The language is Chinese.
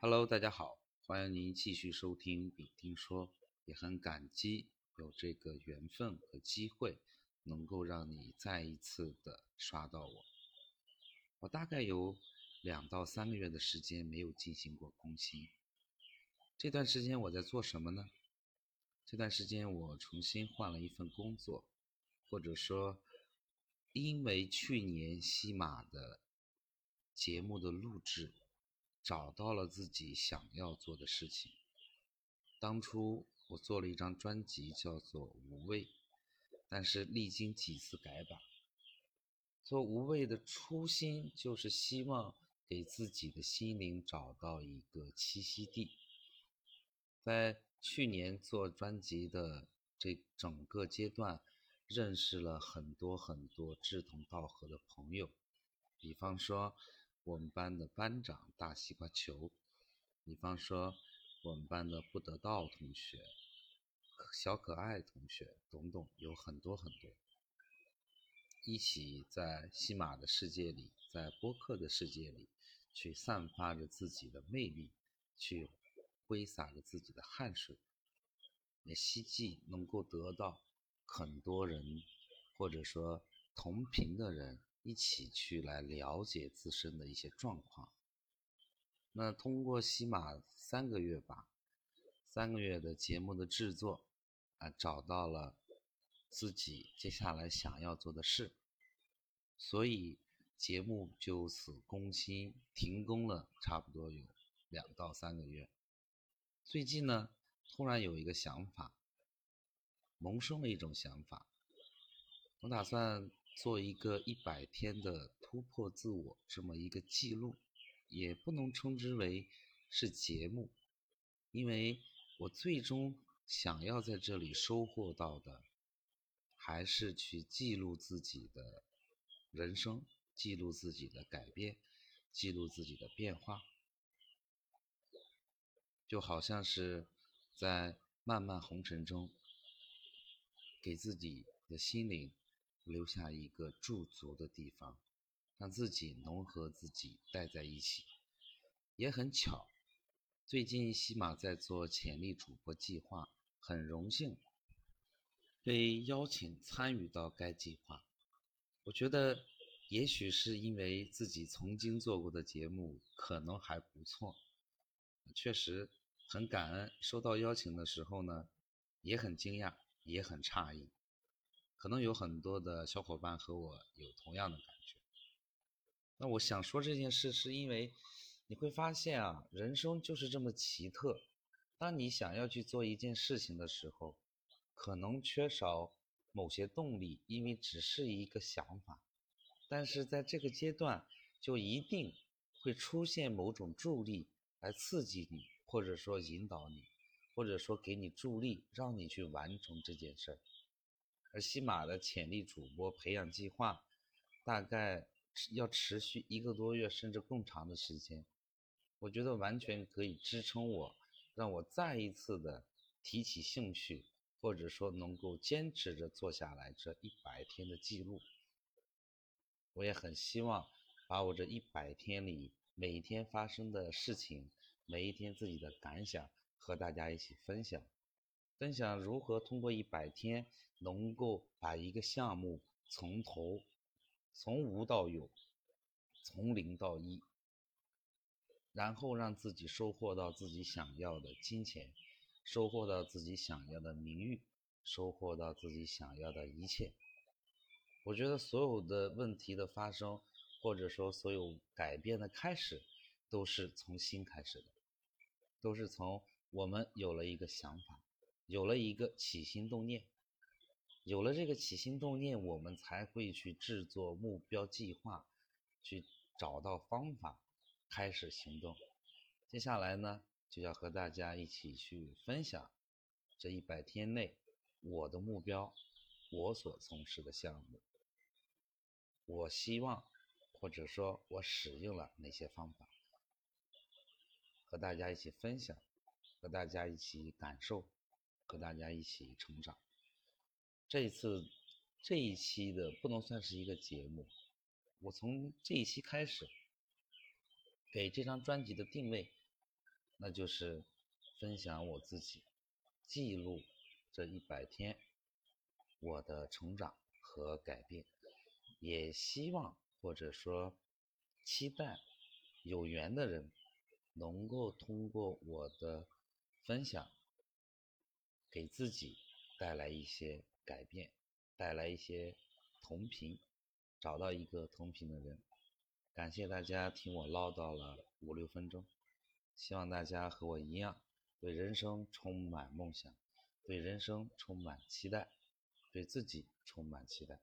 Hello，大家好，欢迎您继续收听丙听说，也很感激有这个缘分和机会，能够让你再一次的刷到我。我大概有两到三个月的时间没有进行过更新，这段时间我在做什么呢？这段时间我重新换了一份工作，或者说，因为去年西马的节目的录制。找到了自己想要做的事情。当初我做了一张专辑，叫做《无畏》，但是历经几次改版。做《无畏》的初心就是希望给自己的心灵找到一个栖息地。在去年做专辑的这整个阶段，认识了很多很多志同道合的朋友，比方说。我们班的班长大西瓜球，比方说我们班的不得道同学、小可爱同学等等，有很多很多，一起在西马的世界里，在播客的世界里，去散发着自己的魅力，去挥洒着自己的汗水，也希冀能够得到很多人，或者说同频的人。一起去来了解自身的一些状况。那通过喜马三个月吧，三个月的节目的制作，啊，找到了自己接下来想要做的事，所以节目就此更新停工了，差不多有两到三个月。最近呢，突然有一个想法，萌生了一种想法，我打算。做一个一百天的突破自我这么一个记录，也不能称之为是节目，因为我最终想要在这里收获到的，还是去记录自己的人生，记录自己的改变，记录自己的变化，就好像是在漫漫红尘中，给自己的心灵。留下一个驻足的地方，让自己能和自己待在一起。也很巧，最近西马在做潜力主播计划，很荣幸被邀请参与到该计划。我觉得，也许是因为自己曾经做过的节目可能还不错，确实很感恩。收到邀请的时候呢，也很惊讶，也很诧异。可能有很多的小伙伴和我有同样的感觉。那我想说这件事，是因为你会发现啊，人生就是这么奇特。当你想要去做一件事情的时候，可能缺少某些动力，因为只是一个想法。但是在这个阶段，就一定会出现某种助力来刺激你，或者说引导你，或者说给你助力，让你去完成这件事儿。而西马的潜力主播培养计划，大概要持续一个多月甚至更长的时间，我觉得完全可以支撑我，让我再一次的提起兴趣，或者说能够坚持着做下来这一百天的记录。我也很希望把我这一百天里每一天发生的事情，每一天自己的感想和大家一起分享。分享如何通过一百天能够把一个项目从头从无到有，从零到一，然后让自己收获到自己想要的金钱，收获到自己想要的名誉，收获到自己想要的一切。我觉得所有的问题的发生，或者说所有改变的开始，都是从心开始的，都是从我们有了一个想法。有了一个起心动念，有了这个起心动念，我们才会去制作目标计划，去找到方法，开始行动。接下来呢，就要和大家一起去分享这一百天内我的目标，我所从事的项目，我希望或者说我使用了哪些方法，和大家一起分享，和大家一起感受。和大家一起成长。这一次这一期的不能算是一个节目，我从这一期开始给这张专辑的定位那就是分享我自己，记录这一百天我的成长和改变，也希望或者说期待有缘的人能够通过我的分享，给自己带来一些改变，带来一些同频，找到一个同频的人。感谢大家听我唠叨了五六分钟。希望大家和我一样，对人生充满梦想，对人生充满期待，对自己充满期待。